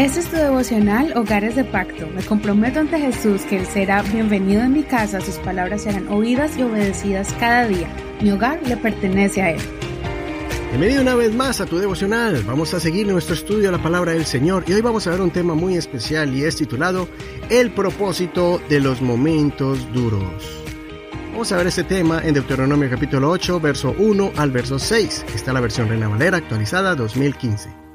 Este es tu devocional Hogares de Pacto. Me comprometo ante Jesús que Él será bienvenido en mi casa, sus palabras serán oídas y obedecidas cada día. Mi hogar le pertenece a Él. Bienvenido una vez más a tu devocional. Vamos a seguir nuestro estudio de la palabra del Señor y hoy vamos a ver un tema muy especial y es titulado El propósito de los momentos duros. Vamos a ver este tema en Deuteronomio capítulo 8, verso 1 al verso 6. Está la versión Reina Valera actualizada 2015.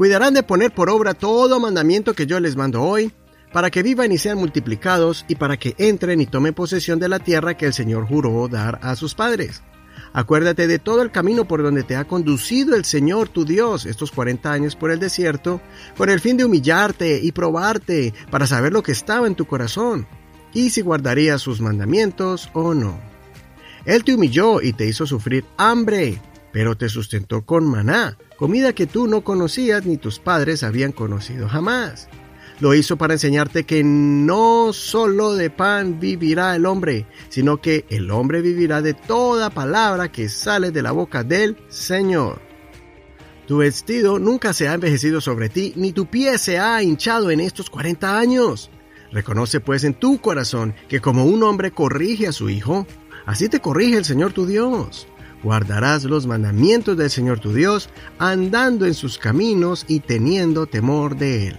Cuidarán de poner por obra todo mandamiento que yo les mando hoy, para que vivan y sean multiplicados y para que entren y tomen posesión de la tierra que el Señor juró dar a sus padres. Acuérdate de todo el camino por donde te ha conducido el Señor tu Dios estos 40 años por el desierto, con el fin de humillarte y probarte para saber lo que estaba en tu corazón y si guardarías sus mandamientos o no. Él te humilló y te hizo sufrir hambre, pero te sustentó con maná, comida que tú no conocías ni tus padres habían conocido jamás. Lo hizo para enseñarte que no solo de pan vivirá el hombre, sino que el hombre vivirá de toda palabra que sale de la boca del Señor. Tu vestido nunca se ha envejecido sobre ti, ni tu pie se ha hinchado en estos 40 años. Reconoce pues en tu corazón que como un hombre corrige a su hijo, así te corrige el Señor tu Dios. Guardarás los mandamientos del Señor tu Dios, andando en sus caminos y teniendo temor de Él.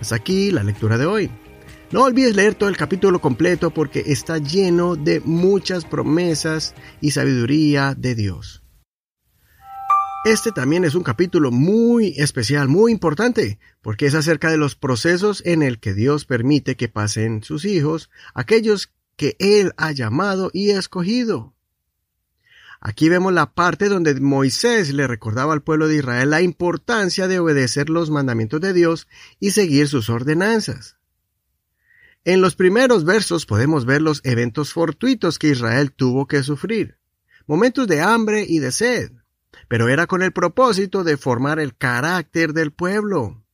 Hasta aquí la lectura de hoy. No olvides leer todo el capítulo completo porque está lleno de muchas promesas y sabiduría de Dios. Este también es un capítulo muy especial, muy importante, porque es acerca de los procesos en el que Dios permite que pasen sus hijos, aquellos que Él ha llamado y escogido. Aquí vemos la parte donde Moisés le recordaba al pueblo de Israel la importancia de obedecer los mandamientos de Dios y seguir sus ordenanzas. En los primeros versos podemos ver los eventos fortuitos que Israel tuvo que sufrir, momentos de hambre y de sed, pero era con el propósito de formar el carácter del pueblo.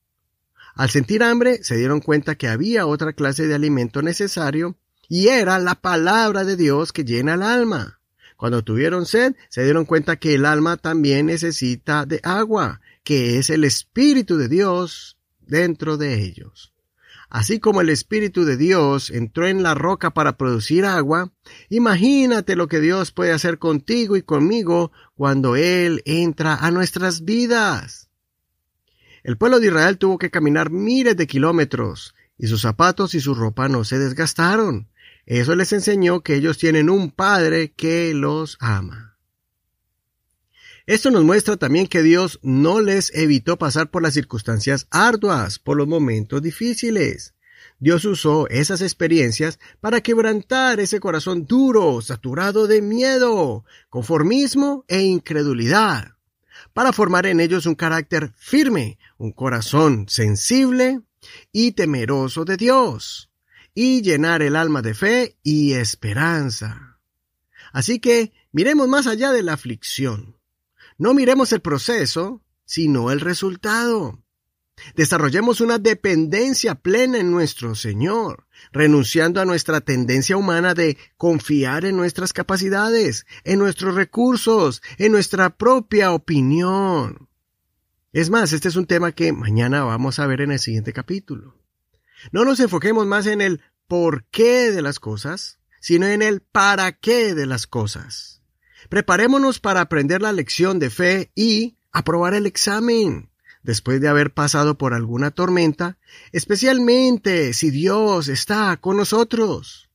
Al sentir hambre, se dieron cuenta que había otra clase de alimento necesario, y era la palabra de Dios que llena el alma. Cuando tuvieron sed, se dieron cuenta que el alma también necesita de agua, que es el Espíritu de Dios dentro de ellos. Así como el Espíritu de Dios entró en la roca para producir agua, imagínate lo que Dios puede hacer contigo y conmigo cuando Él entra a nuestras vidas. El pueblo de Israel tuvo que caminar miles de kilómetros, y sus zapatos y su ropa no se desgastaron. Eso les enseñó que ellos tienen un Padre que los ama. Esto nos muestra también que Dios no les evitó pasar por las circunstancias arduas, por los momentos difíciles. Dios usó esas experiencias para quebrantar ese corazón duro, saturado de miedo, conformismo e incredulidad, para formar en ellos un carácter firme, un corazón sensible y temeroso de Dios, y llenar el alma de fe y esperanza. Así que miremos más allá de la aflicción. No miremos el proceso, sino el resultado. Desarrollemos una dependencia plena en nuestro Señor, renunciando a nuestra tendencia humana de confiar en nuestras capacidades, en nuestros recursos, en nuestra propia opinión. Es más, este es un tema que mañana vamos a ver en el siguiente capítulo. No nos enfoquemos más en el por qué de las cosas, sino en el para qué de las cosas. Preparémonos para aprender la lección de fe y aprobar el examen después de haber pasado por alguna tormenta, especialmente si Dios está con nosotros.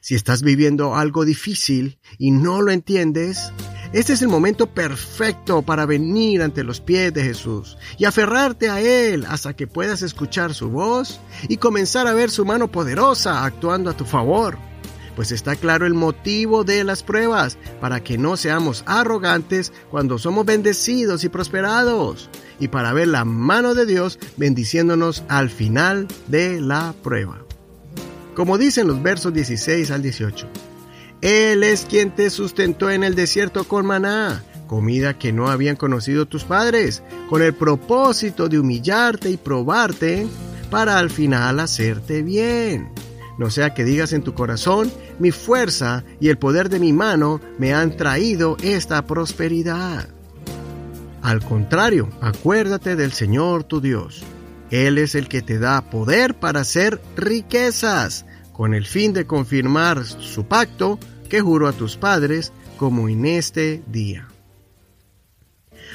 Si estás viviendo algo difícil y no lo entiendes, este es el momento perfecto para venir ante los pies de Jesús y aferrarte a Él hasta que puedas escuchar su voz y comenzar a ver su mano poderosa actuando a tu favor pues está claro el motivo de las pruebas, para que no seamos arrogantes cuando somos bendecidos y prosperados, y para ver la mano de Dios bendiciéndonos al final de la prueba. Como dicen los versos 16 al 18, Él es quien te sustentó en el desierto con maná, comida que no habían conocido tus padres, con el propósito de humillarte y probarte para al final hacerte bien no sea que digas en tu corazón, mi fuerza y el poder de mi mano me han traído esta prosperidad. Al contrario, acuérdate del Señor tu Dios. Él es el que te da poder para hacer riquezas, con el fin de confirmar su pacto que juró a tus padres como en este día.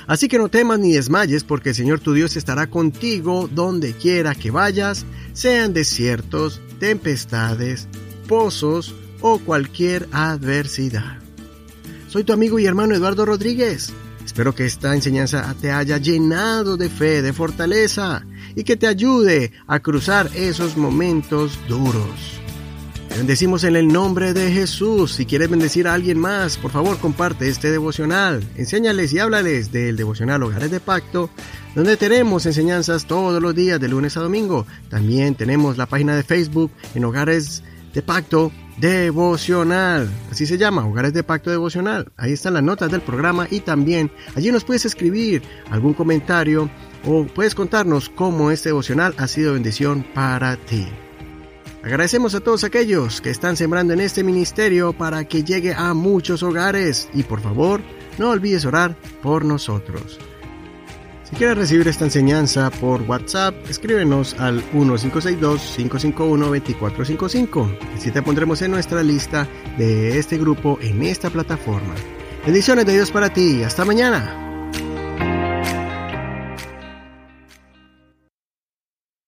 Así que no temas ni desmayes, porque el Señor tu Dios estará contigo donde quiera que vayas, sean desiertos, tempestades, pozos o cualquier adversidad. Soy tu amigo y hermano Eduardo Rodríguez. Espero que esta enseñanza te haya llenado de fe, de fortaleza y que te ayude a cruzar esos momentos duros. Bendecimos en el nombre de Jesús. Si quieres bendecir a alguien más, por favor comparte este devocional. Enséñales y háblales del devocional Hogares de Pacto, donde tenemos enseñanzas todos los días de lunes a domingo. También tenemos la página de Facebook en Hogares de Pacto Devocional. Así se llama, Hogares de Pacto Devocional. Ahí están las notas del programa y también allí nos puedes escribir algún comentario o puedes contarnos cómo este devocional ha sido bendición para ti. Agradecemos a todos aquellos que están sembrando en este ministerio para que llegue a muchos hogares y por favor no olvides orar por nosotros. Si quieres recibir esta enseñanza por WhatsApp, escríbenos al 1562-551-2455. Así te pondremos en nuestra lista de este grupo en esta plataforma. Bendiciones de Dios para ti. Hasta mañana.